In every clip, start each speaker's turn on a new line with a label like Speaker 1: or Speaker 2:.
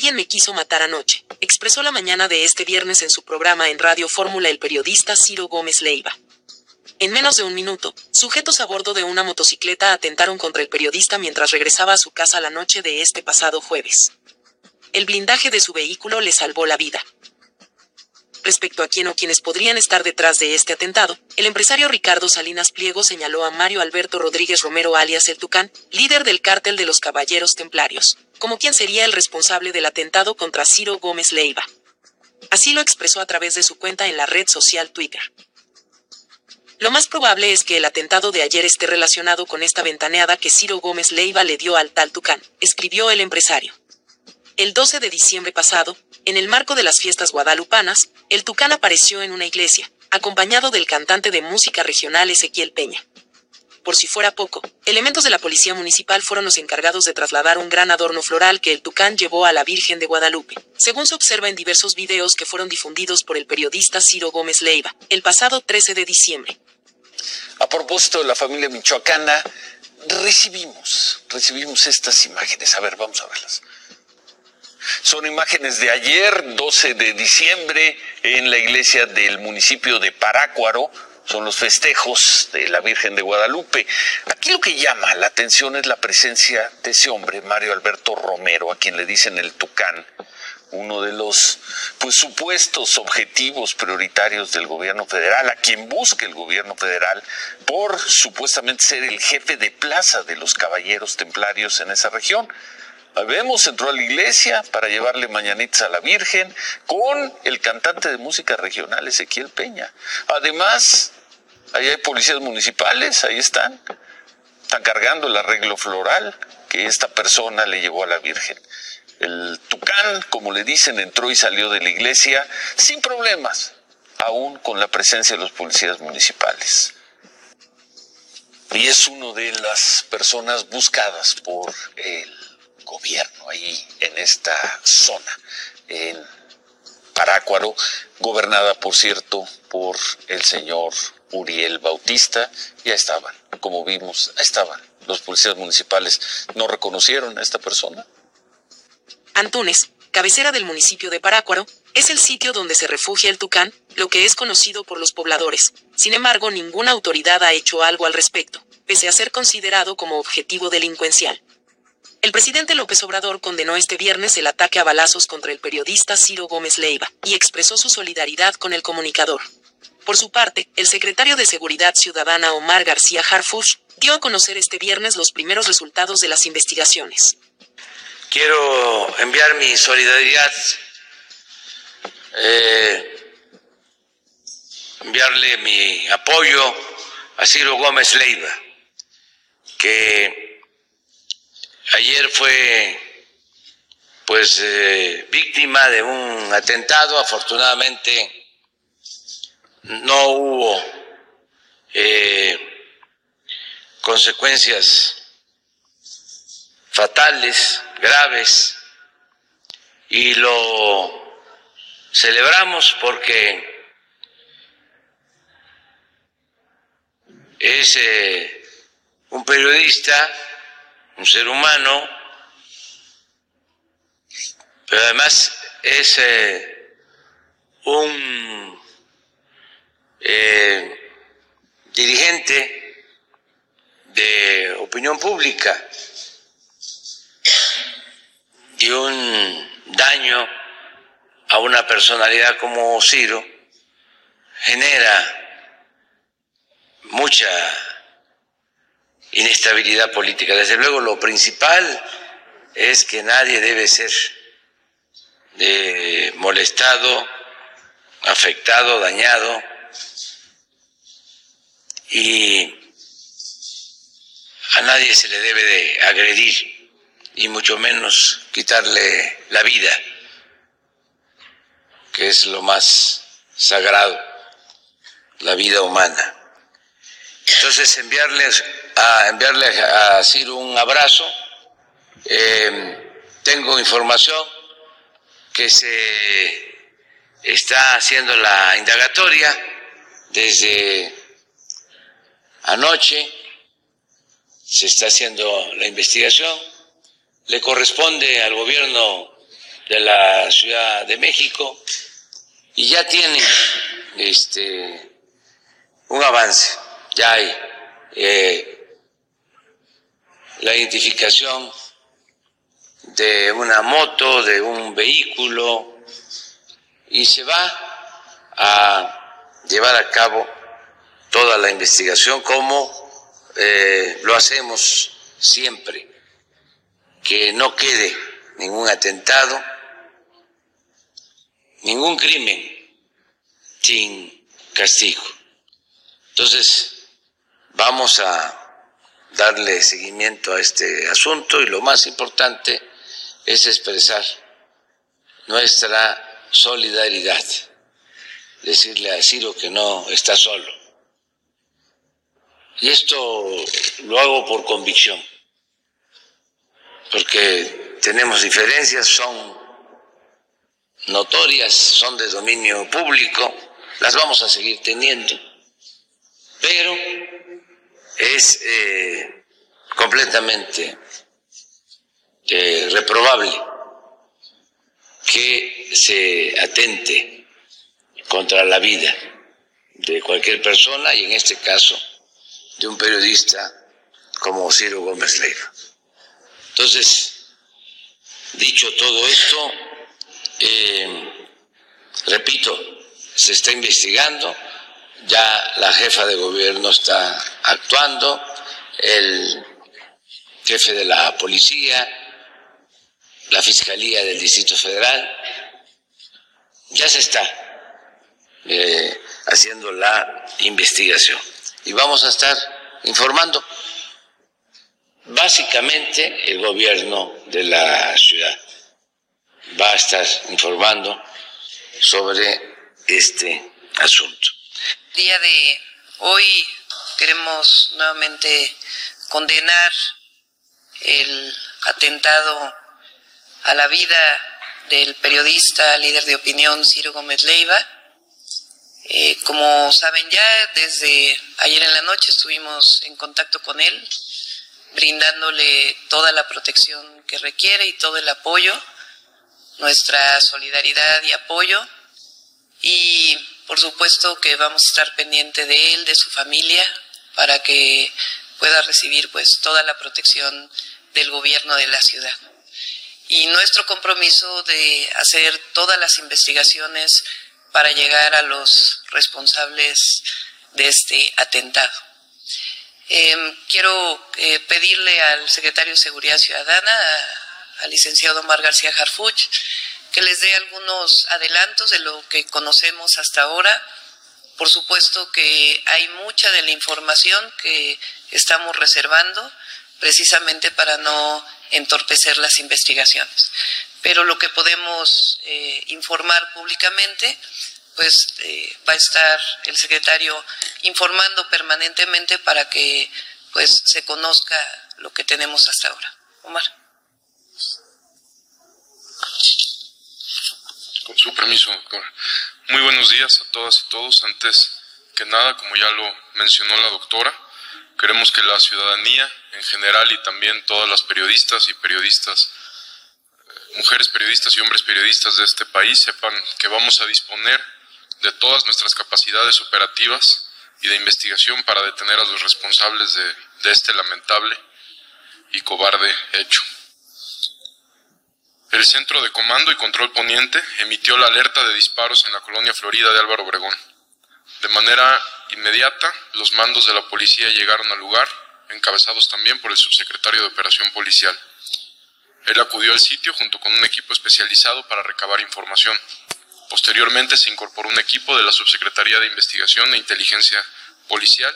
Speaker 1: Alguien me quiso matar anoche, expresó la mañana de este viernes en su programa en Radio Fórmula el periodista Ciro Gómez Leiva. En menos de un minuto, sujetos a bordo de una motocicleta atentaron contra el periodista mientras regresaba a su casa la noche de este pasado jueves. El blindaje de su vehículo le salvó la vida. Respecto a quién o quienes podrían estar detrás de este atentado, el empresario Ricardo Salinas Pliego señaló a Mario Alberto Rodríguez Romero alias El Tucán, líder del cártel de los Caballeros Templarios, como quien sería el responsable del atentado contra Ciro Gómez Leiva. Así lo expresó a través de su cuenta en la red social Twitter. Lo más probable es que el atentado de ayer esté relacionado con esta ventaneada que Ciro Gómez Leiva le dio al tal Tucán, escribió el empresario. El 12 de diciembre pasado, en el marco de las fiestas guadalupanas, el Tucán apareció en una iglesia, acompañado del cantante de música regional Ezequiel Peña. Por si fuera poco, elementos de la policía municipal fueron los encargados de trasladar un gran adorno floral que el Tucán llevó a la Virgen de Guadalupe, según se observa en diversos videos que fueron difundidos por el periodista Ciro Gómez Leiva, el pasado 13 de diciembre.
Speaker 2: A propósito de la familia michoacana, recibimos, recibimos estas imágenes. A ver, vamos a verlas. Son imágenes de ayer, 12 de diciembre, en la iglesia del municipio de Parácuaro. Son los festejos de la Virgen de Guadalupe. Aquí lo que llama la atención es la presencia de ese hombre, Mario Alberto Romero, a quien le dicen el Tucán, uno de los pues, supuestos objetivos prioritarios del gobierno federal, a quien busca el gobierno federal por supuestamente ser el jefe de plaza de los caballeros templarios en esa región. Vemos, entró a la iglesia para llevarle mañanitas a la Virgen con el cantante de música regional Ezequiel Peña. Además, ahí hay policías municipales, ahí están, están cargando el arreglo floral que esta persona le llevó a la Virgen. El tucán, como le dicen, entró y salió de la iglesia sin problemas, aún con la presencia de los policías municipales. Y es una de las personas buscadas por el gobierno ahí en esta zona, en Parácuaro, gobernada, por cierto, por el señor Uriel Bautista. Ya estaban, como vimos, estaban. Los policías municipales no reconocieron a esta persona.
Speaker 1: Antunes, cabecera del municipio de Parácuaro, es el sitio donde se refugia el tucán, lo que es conocido por los pobladores. Sin embargo, ninguna autoridad ha hecho algo al respecto, pese a ser considerado como objetivo delincuencial. El presidente López Obrador condenó este viernes el ataque a balazos contra el periodista Ciro Gómez Leiva y expresó su solidaridad con el comunicador. Por su parte, el secretario de Seguridad Ciudadana Omar García Harfush dio a conocer este viernes los primeros resultados de las investigaciones.
Speaker 3: Quiero enviar mi solidaridad, eh, enviarle mi apoyo a Ciro Gómez Leiva, que Ayer fue pues eh, víctima de un atentado, afortunadamente no hubo eh, consecuencias fatales, graves, y lo celebramos porque es eh, un periodista un ser humano, pero además es eh, un eh, dirigente de opinión pública y un daño a una personalidad como Ciro genera mucha inestabilidad política. Desde luego, lo principal es que nadie debe ser eh, molestado, afectado, dañado y a nadie se le debe de agredir y mucho menos quitarle la vida, que es lo más sagrado, la vida humana. Entonces enviarles a enviarle a Ciro un abrazo. Eh, tengo información que se está haciendo la indagatoria desde anoche, se está haciendo la investigación, le corresponde al gobierno de la Ciudad de México y ya tiene este, un avance, ya hay eh, la identificación de una moto, de un vehículo, y se va a llevar a cabo toda la investigación como eh, lo hacemos siempre, que no quede ningún atentado, ningún crimen sin castigo. Entonces, vamos a darle seguimiento a este asunto y lo más importante es expresar nuestra solidaridad, decirle a Ciro que no está solo. Y esto lo hago por convicción, porque tenemos diferencias, son notorias, son de dominio público, las vamos a seguir teniendo, pero es eh, completamente eh, reprobable que se atente contra la vida de cualquier persona y en este caso de un periodista como Ciro Gómez Leiva. Entonces, dicho todo esto, eh, repito, se está investigando, ya la jefa de gobierno está actuando, el jefe de la policía, la Fiscalía del Distrito Federal, ya se está eh, haciendo la investigación y vamos a estar informando básicamente el gobierno de la ciudad va a estar informando sobre este asunto.
Speaker 4: El día de hoy queremos nuevamente condenar el atentado a la vida del periodista, líder de opinión Ciro Gómez Leiva. Eh, como saben ya, desde ayer en la noche estuvimos en contacto con él, brindándole toda la protección que requiere y todo el apoyo, nuestra solidaridad y apoyo. Y por supuesto que vamos a estar pendiente de él, de su familia, para que pueda recibir pues toda la protección del gobierno de la ciudad y nuestro compromiso de hacer todas las investigaciones para llegar a los responsables de este atentado. Em, quiero eh, pedirle al secretario de Seguridad Ciudadana, al licenciado Omar García Harfuch, que les dé algunos adelantos de lo que conocemos hasta ahora. Por supuesto que hay mucha de la información que estamos reservando precisamente para no entorpecer las investigaciones. Pero lo que podemos eh, informar públicamente, pues eh, va a estar el secretario informando permanentemente para que pues se conozca lo que tenemos hasta ahora. Omar.
Speaker 5: Con su permiso, doctora. Muy buenos días a todas y todos. Antes que nada, como ya lo mencionó la doctora, Queremos que la ciudadanía en general y también todas las periodistas y periodistas, mujeres periodistas y hombres periodistas de este país sepan que vamos a disponer de todas nuestras capacidades operativas y de investigación para detener a los responsables de, este lamentable y cobarde hecho. El Centro de Comando y Control Poniente emitió la alerta de disparos en la colonia Florida de Álvaro Obregón. De manera inmediata, los mandos de la policía llegaron al lugar, encabezados también por el subsecretario de Operación Policial. Él acudió al sitio junto con un equipo especializado para recabar información. Posteriormente se incorporó un equipo de la Subsecretaría de Investigación e Inteligencia Policial.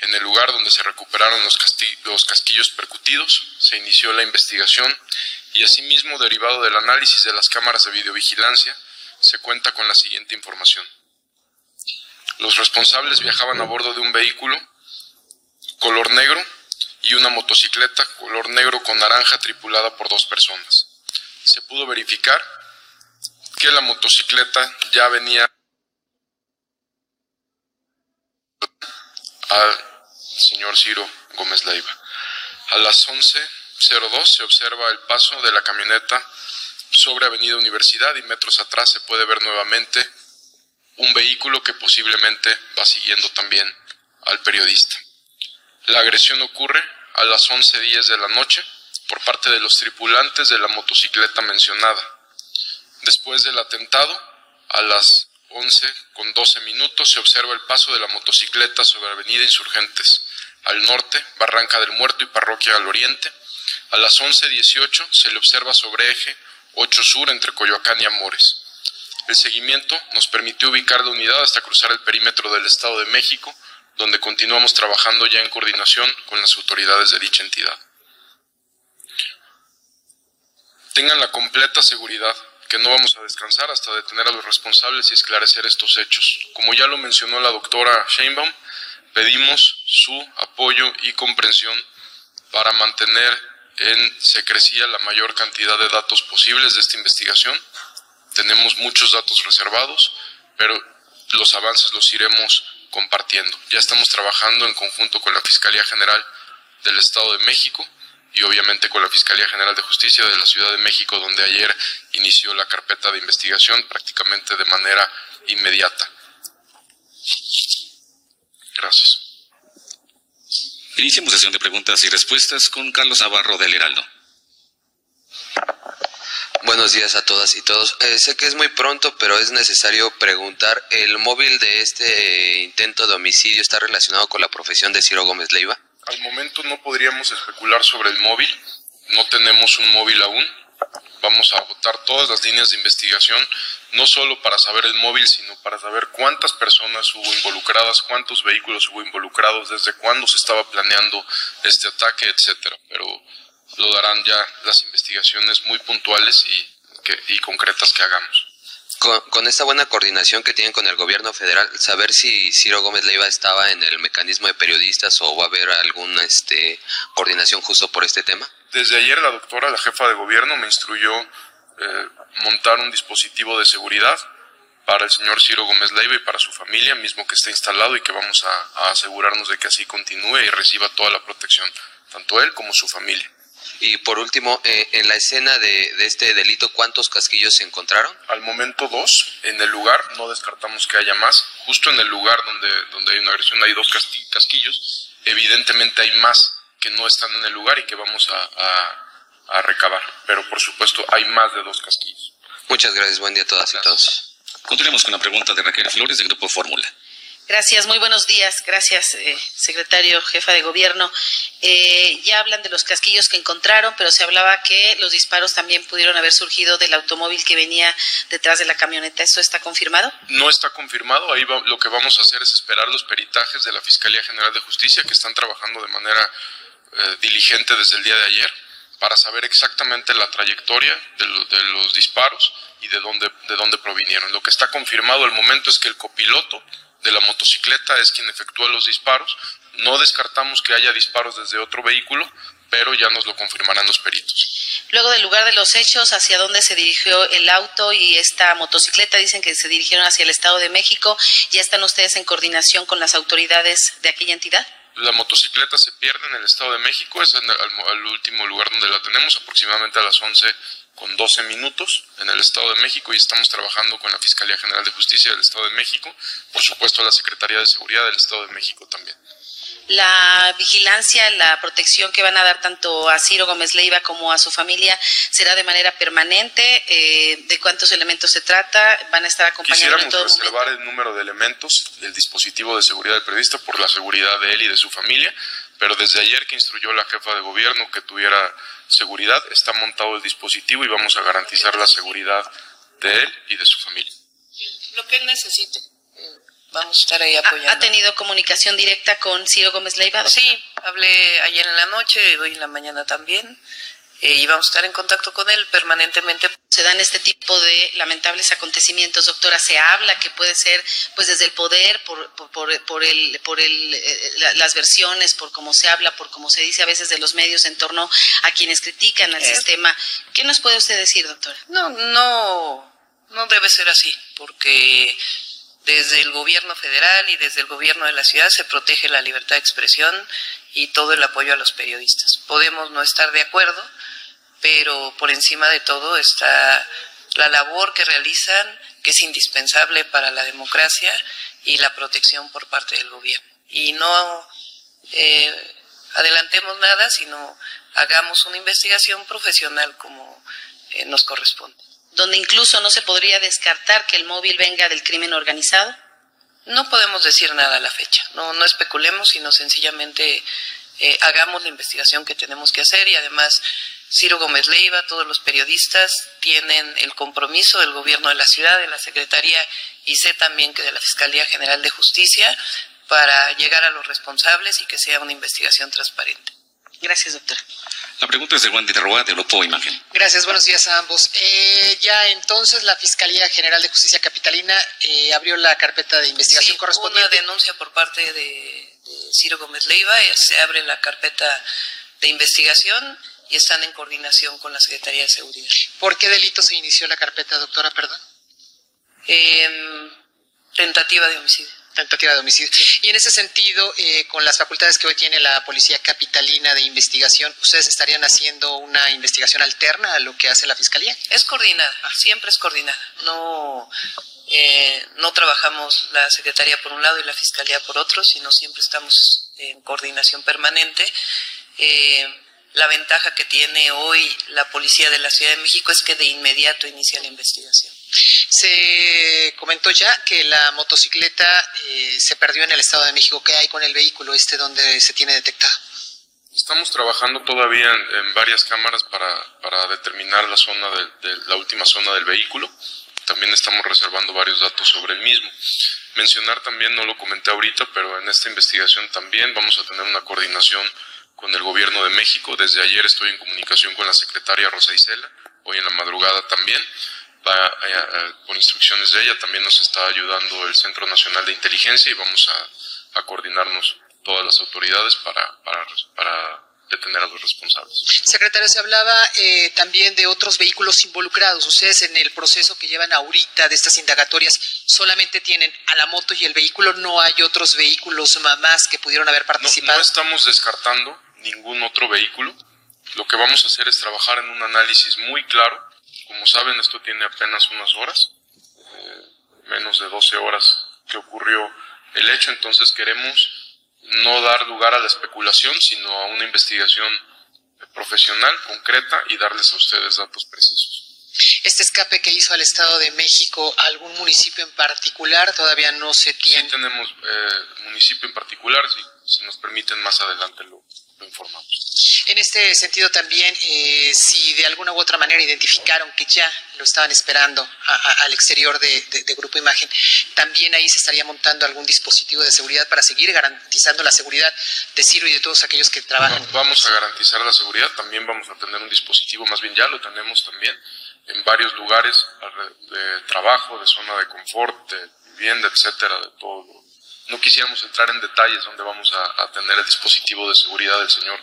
Speaker 5: En el lugar donde se recuperaron los, los casquillos percutidos, se inició la investigación y asimismo, derivado del análisis de las cámaras de videovigilancia, se cuenta con la siguiente información. Los responsables viajaban a bordo de un vehículo color negro y una motocicleta color negro con naranja tripulada por dos personas. Se pudo verificar que la motocicleta ya venía al señor Ciro Gómez Leiva. A las 11.02 se observa el paso de la camioneta sobre Avenida Universidad y metros atrás se puede ver nuevamente un vehículo que posiblemente va siguiendo también al periodista. La agresión ocurre a las 11.10 de la noche por parte de los tripulantes de la motocicleta mencionada. Después del atentado, a las 11 con 12 minutos se observa el paso de la motocicleta sobre Avenida Insurgentes, al norte, Barranca del Muerto y Parroquia al oriente. A las 11.18 se le observa sobre eje 8 Sur entre Coyoacán y Amores. El seguimiento nos permitió ubicar la unidad hasta cruzar el perímetro del Estado de México, donde continuamos trabajando ya en coordinación con las autoridades de dicha entidad. Tengan la completa seguridad que no vamos a descansar hasta detener a los responsables y esclarecer estos hechos. Como ya lo mencionó la doctora Sheinbaum, pedimos su apoyo y comprensión para mantener en secrecía la mayor cantidad de datos posibles de esta investigación. Tenemos muchos datos reservados, pero los avances los iremos Ya estamos trabajando en conjunto con la Fiscalía General del Estado de México y obviamente con la Fiscalía General de Justicia de la Ciudad de México, donde ayer inició la carpeta de investigación prácticamente de manera inmediata. Gracias.
Speaker 6: Iniciamos sesión de preguntas y respuestas con Carlos Navarro del Heraldo.
Speaker 7: Buenos días a todas y todos. Eh, sé que es muy pronto, pero es necesario preguntar, ¿el móvil de este intento de homicidio está relacionado con la profesión de Ciro Gómez Leiva?
Speaker 5: Al momento no podríamos especular sobre el móvil, no tenemos un móvil aún. Vamos a votar todas las líneas de investigación, no solo para saber el móvil, sino para saber cuántas personas hubo involucradas, cuántos vehículos hubo involucrados, desde cuándo se estaba planeando este ataque, etcétera. Pero lo darán ya las investigaciones muy puntuales y, y concretas que hagamos
Speaker 7: con, esta buena coordinación que tienen con el gobierno federal, saber si Ciro Gómez Leiva estaba en el mecanismo de periodistas o va a haber alguna este, coordinación justo por este tema.
Speaker 5: Desde ayer la doctora, la jefa de gobierno, me instruyó eh, montar un dispositivo de seguridad para el señor Ciro Gómez Leiva y para su familia, mismo que está instalado y que vamos a asegurarnos de que así continúe y reciba toda la protección, tanto él como su familia.
Speaker 7: Y por último, eh, en la escena de, este delito, ¿cuántos casquillos se encontraron?
Speaker 5: Al momento dos. En el lugar, no descartamos que haya más. Justo en el lugar donde, donde hay una agresión hay dos casquillos. Evidentemente hay más que no están en el lugar y que vamos a, a, recabar. Pero por supuesto hay más de dos casquillos.
Speaker 7: Muchas gracias. Buen día a todas y todos.
Speaker 6: Continuemos con la pregunta de Raquel Flores del Grupo Fórmula.
Speaker 8: Gracias, muy buenos días. Gracias, eh, secretario, jefa de gobierno. Eh, ya hablan de los casquillos que encontraron, pero se hablaba que los disparos también pudieron haber surgido del automóvil que venía detrás de la camioneta. ¿Eso está confirmado?
Speaker 5: No está confirmado. Ahí lo que vamos a hacer es esperar los peritajes de la Fiscalía General de Justicia que están trabajando de manera eh, diligente desde el día de ayer para saber exactamente la trayectoria de, de los disparos y de dónde, de dónde provinieron. Lo que está confirmado al momento es que el copiloto de la motocicleta es quien efectúa los disparos. No descartamos que haya disparos desde otro vehículo, pero ya nos lo confirmarán los peritos.
Speaker 8: Luego del lugar de los hechos, ¿hacia dónde se dirigió el auto y esta motocicleta? Dicen que se dirigieron hacia el Estado de México. ¿Ya están ustedes en coordinación con las autoridades de aquella entidad?
Speaker 5: La motocicleta se pierde en el Estado de México, es el, último lugar donde la tenemos, aproximadamente a las 11 con 12 minutos en el Estado de México y estamos trabajando con la Fiscalía General de Justicia del Estado de México, por supuesto la Secretaría de Seguridad del Estado de México también.
Speaker 8: La vigilancia, la protección que van a dar tanto a Ciro Gómez Leiva como a su familia será de manera permanente. Eh, ¿De cuántos elementos se trata? ¿Van a estar acompañando
Speaker 5: Quisiéramos en todo reservar el número de elementos del dispositivo de seguridad del periodista por la seguridad de él y de su familia, pero desde ayer que instruyó la jefa de gobierno que tuviera seguridad, está montado el dispositivo y vamos a garantizar la seguridad de él y de su familia.
Speaker 8: Lo que él necesite. Vamos a estar ahí apoyando. ¿Ha, tenido comunicación directa con Ciro Gómez Leiva?
Speaker 4: Sí, hablé ayer en la noche y hoy en la mañana también. Eh, y vamos a estar en contacto con él permanentemente.
Speaker 8: Se dan este tipo de lamentables acontecimientos, doctora. Se habla que puede ser, pues, desde el poder, por, por, por, el, por el, eh, las versiones, por cómo se habla, por cómo se dice a veces de los medios en torno a quienes critican al eh. sistema. ¿Qué nos puede usted decir, doctora?
Speaker 4: No, no, no debe ser así, porque desde el gobierno federal y desde el gobierno de la ciudad se protege la libertad de expresión y todo el apoyo a los periodistas. Podemos no estar de acuerdo, pero por encima de todo está la labor que realizan, que es indispensable para la democracia y la protección por parte del gobierno. Y no eh, adelantemos nada, sino hagamos una investigación profesional como eh, nos corresponde.
Speaker 8: Donde incluso no se podría descartar que el móvil venga del crimen organizado.
Speaker 4: No podemos decir nada a la fecha, no, no especulemos, sino sencillamente eh, hagamos la investigación que tenemos que hacer y además Ciro Gómez Leiva, todos los periodistas tienen el compromiso del gobierno de la ciudad, de la Secretaría y sé también que de la Fiscalía General de Justicia para llegar a los responsables y que sea una investigación transparente.
Speaker 8: Gracias, doctora.
Speaker 6: La pregunta es de Juan de Roa, de Grupo Imagen.
Speaker 9: Gracias, buenos días a ambos. Eh, ya entonces la Fiscalía General de Justicia Capitalina eh, abrió la carpeta de investigación
Speaker 4: sí,
Speaker 9: correspondiente.
Speaker 4: Una denuncia por parte de, de Ciro Gómez Leiva, eh, se abre la carpeta de investigación y están en coordinación con la Secretaría de Seguridad.
Speaker 9: ¿Por qué delito se inició la carpeta, doctora, perdón?
Speaker 4: Eh, tentativa de homicidio.
Speaker 9: Tentativa de homicidio. Y en ese sentido, eh, con las facultades que hoy tiene la Policía Capitalina de Investigación, ¿ustedes estarían haciendo una investigación alterna a lo que hace la Fiscalía?
Speaker 4: Es coordinada, siempre es coordinada. No, eh, no trabajamos la Secretaría por un lado y la Fiscalía por otro, sino siempre estamos en coordinación permanente. Eh, la ventaja que tiene hoy la Policía de la Ciudad de México es que de inmediato inicia la investigación.
Speaker 9: Se comentó ya que la motocicleta eh, se perdió en el Estado de México. ¿Qué hay con el vehículo este donde se tiene detectado?
Speaker 5: Estamos trabajando todavía en, en varias cámaras para, para determinar la zona de, de, la última zona del vehículo. También estamos reservando varios datos sobre el mismo. Mencionar también, no lo comenté ahorita, pero en esta investigación también vamos a tener una coordinación con el gobierno de México. Desde ayer estoy en comunicación con la secretaria Rosa Isela, hoy en la madrugada también. Va, eh, con instrucciones de ella también nos está ayudando el Centro Nacional de Inteligencia y vamos a, a coordinarnos todas las autoridades para, para, para, detener a los responsables.
Speaker 9: Secretario, se hablaba eh, también de otros vehículos involucrados. Ustedes en el proceso que llevan ahorita de estas indagatorias solamente tienen a la moto y el vehículo, no hay otros vehículos más que pudieron haber participado.
Speaker 5: No, no estamos descartando ningún otro vehículo. Lo que vamos a hacer es trabajar en un análisis muy claro. Como saben, esto tiene apenas unas horas, eh, menos de 12 horas que ocurrió el hecho, entonces queremos no dar lugar a la especulación, sino a una investigación profesional, concreta y darles a ustedes datos precisos.
Speaker 9: Este escape que hizo al Estado de México, ¿algún municipio en particular todavía no se tiene?
Speaker 5: Sí tenemos eh, municipio en particular, si, si nos permiten más adelante lo, lo informamos.
Speaker 9: En este sentido también, eh, si de alguna u otra manera identificaron que ya lo estaban esperando a, al exterior de, Grupo Imagen, también ahí se estaría montando algún dispositivo de seguridad para seguir garantizando la seguridad de Ciro y de todos aquellos que trabajan.
Speaker 5: Vamos a garantizar la seguridad, también vamos a tener un dispositivo, más bien ya lo tenemos también, en varios lugares de trabajo, de zona de confort, de vivienda, etcétera, de todo. No quisiéramos entrar en detalles donde vamos a, a tener el dispositivo de seguridad del señor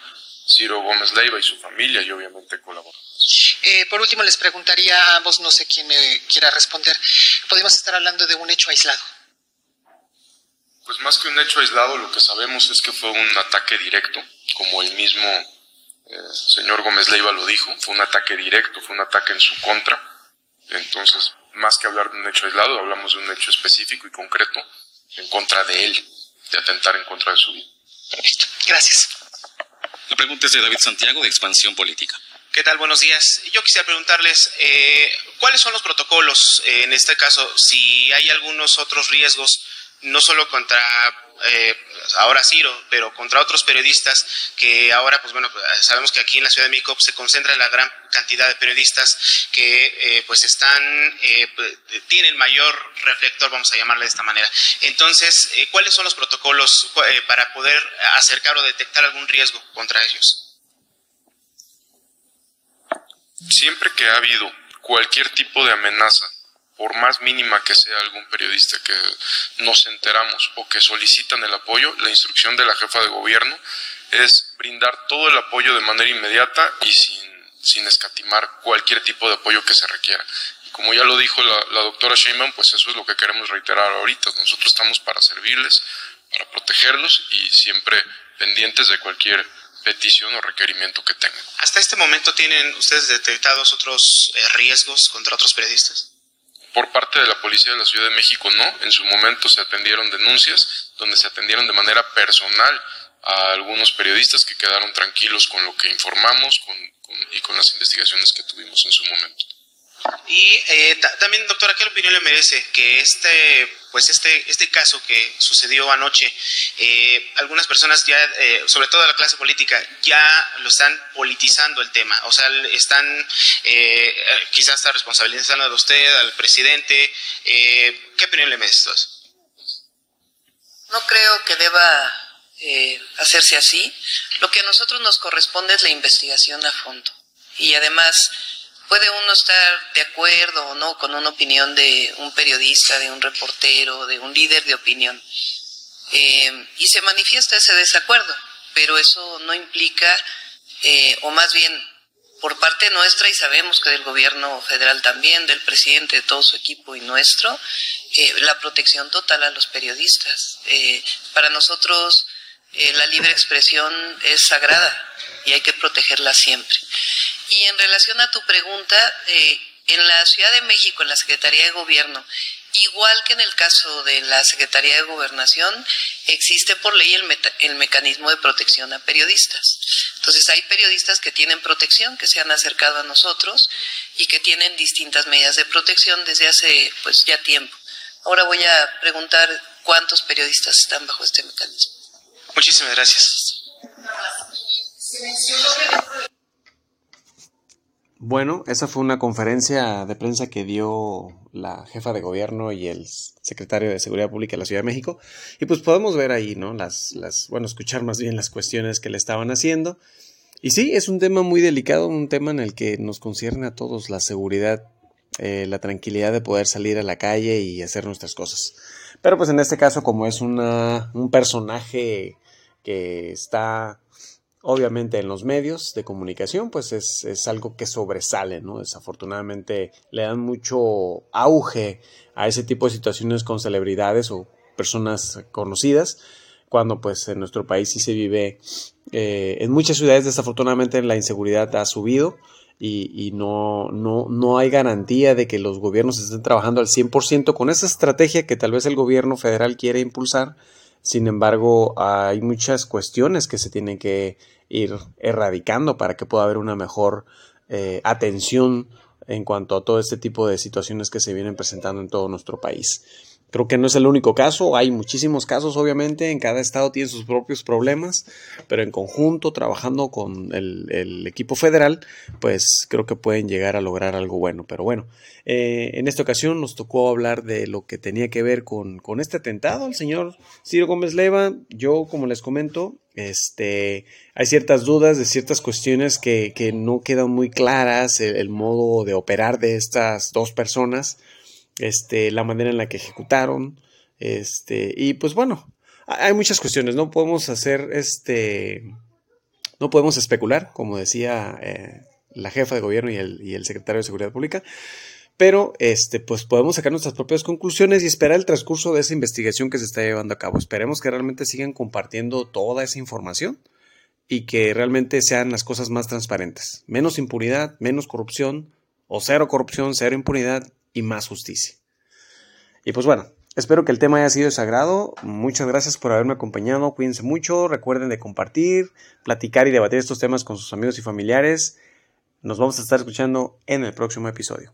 Speaker 5: Ciro Gómez Leiva y su familia y obviamente colaboradores.
Speaker 9: Eh, por último, les preguntaría a ambos, no sé quién me quiera responder, ¿podemos estar hablando de un hecho aislado?
Speaker 5: Pues más que un hecho aislado, lo que sabemos es que fue un ataque directo, como el mismo eh, señor Gómez Leiva lo dijo, fue un ataque directo, fue un ataque en su contra. Entonces, más que hablar de un hecho aislado, hablamos de un hecho específico y concreto en contra de él, de atentar en contra de su vida.
Speaker 9: Perfecto, gracias.
Speaker 6: La pregunta es de David Santiago, de Expansión Política.
Speaker 10: ¿Qué tal? Buenos días. Yo quisiera preguntarles, eh, ¿cuáles son los protocolos eh, en este caso? Si hay algunos otros riesgos, no solo contra eh, ahora Ciro, pero contra otros periodistas que ahora, pues bueno, sabemos que aquí en la Ciudad de México se concentra la gran cantidad de periodistas que eh, pues están, eh, tienen mayor reflector, vamos a llamarle de esta manera. Entonces, eh, ¿cuáles son los protocolos para poder acercar o detectar algún riesgo contra ellos?
Speaker 5: Siempre que ha habido cualquier tipo de amenaza por más mínima que sea algún periodista que nos enteramos o que solicitan el apoyo, la instrucción de la jefa de gobierno es brindar todo el apoyo de manera inmediata y sin, sin escatimar cualquier tipo de apoyo que se requiera. Como ya lo dijo la, la doctora Sheinbaum, pues eso es lo que queremos reiterar ahorita. Nosotros estamos para servirles, para protegerlos y siempre pendientes de cualquier petición o requerimiento que tengan.
Speaker 10: ¿Hasta este momento tienen ustedes detectados otros eh, riesgos contra otros periodistas?
Speaker 5: Por parte de la Policía de la Ciudad de México no, en su momento se atendieron denuncias donde se atendieron de manera personal a algunos periodistas que quedaron tranquilos con lo que informamos y con las investigaciones que tuvimos en su momento.
Speaker 10: Y eh, también, doctora, ¿qué opinión le merece que este, pues este, este caso que sucedió anoche, eh, algunas personas ya, eh, sobre todo la clase política, ya lo están politizando el tema? O sea, están quizás está responsabilizando a usted, al presidente. ¿Qué opinión le merece eso?
Speaker 4: No creo que deba hacerse así. Lo que a nosotros nos corresponde es la investigación a fondo. Y además puede uno estar de acuerdo o no con una opinión de un periodista, de un reportero, de un líder de opinión. Eh, y se manifiesta ese desacuerdo, pero eso no implica, eh, o más bien por parte nuestra, y sabemos que del gobierno federal también, del presidente, de todo su equipo y nuestro, eh, la protección total a los periodistas. para nosotros la libre expresión es sagrada y hay que protegerla siempre. Y en relación a tu pregunta, eh, en la Ciudad de México, en la Secretaría de Gobierno, igual que en el caso de la Secretaría de Gobernación, existe por ley el, el, mecanismo de protección a periodistas. Entonces hay periodistas que tienen protección, que se han acercado a nosotros y que tienen distintas medidas de protección desde hace pues ya tiempo. Ahora voy a preguntar cuántos periodistas están bajo este mecanismo.
Speaker 10: Muchísimas gracias.
Speaker 11: Bueno, esa fue una conferencia de prensa que dio la jefa de gobierno y el secretario de Seguridad Pública de la Ciudad de México. Y pues podemos ver ahí, ¿no? Las, las, bueno, escuchar más bien las cuestiones que le estaban haciendo. Y sí, es un tema muy delicado, un tema en el que nos concierne a todos la seguridad, eh, la tranquilidad de poder salir a la calle y hacer nuestras cosas. Pero pues en este caso, como es una, un personaje que está obviamente en los medios de comunicación, pues es, algo que sobresale, ¿no? Desafortunadamente le dan mucho auge a ese tipo de situaciones con celebridades o personas conocidas, cuando pues en nuestro país sí se vive, eh, en muchas ciudades desafortunadamente la inseguridad ha subido y, y no, no, no hay garantía de que los gobiernos estén trabajando al 100% con esa estrategia que tal vez el gobierno federal quiere impulsar, sin embargo, hay muchas cuestiones que se tienen que ir erradicando para que pueda haber una mejor eh, atención en cuanto a todo este tipo de situaciones que se vienen presentando en todo nuestro país. Creo que no es el único caso, hay muchísimos casos obviamente, en cada estado tiene sus propios problemas, pero en conjunto, trabajando con el, equipo federal, pues creo que pueden llegar a lograr algo bueno. Pero bueno, eh, en esta ocasión nos tocó hablar de lo que tenía que ver con, este atentado al señor Ciro Gómez Leiva. Yo, como les comento, este, hay ciertas dudas de ciertas cuestiones que, no quedan muy claras, el modo de operar de estas dos personas este, la manera en la que ejecutaron, este, y pues bueno, hay muchas cuestiones, no podemos hacer, este, no podemos especular, como decía eh, la jefa de gobierno y el, y el, secretario de Seguridad Pública, pero este, pues podemos sacar nuestras propias conclusiones y esperar el transcurso de esa investigación que se está llevando a cabo. Esperemos que realmente sigan compartiendo toda esa información y que realmente sean las cosas más transparentes. Menos impunidad, menos corrupción, o cero corrupción, cero impunidad y más justicia. Y pues bueno, espero que el tema haya sido de sagrado. Muchas gracias por haberme acompañado. Cuídense mucho. Recuerden de compartir, platicar y debatir estos temas con sus amigos y familiares. Nos vamos a estar escuchando en el próximo episodio.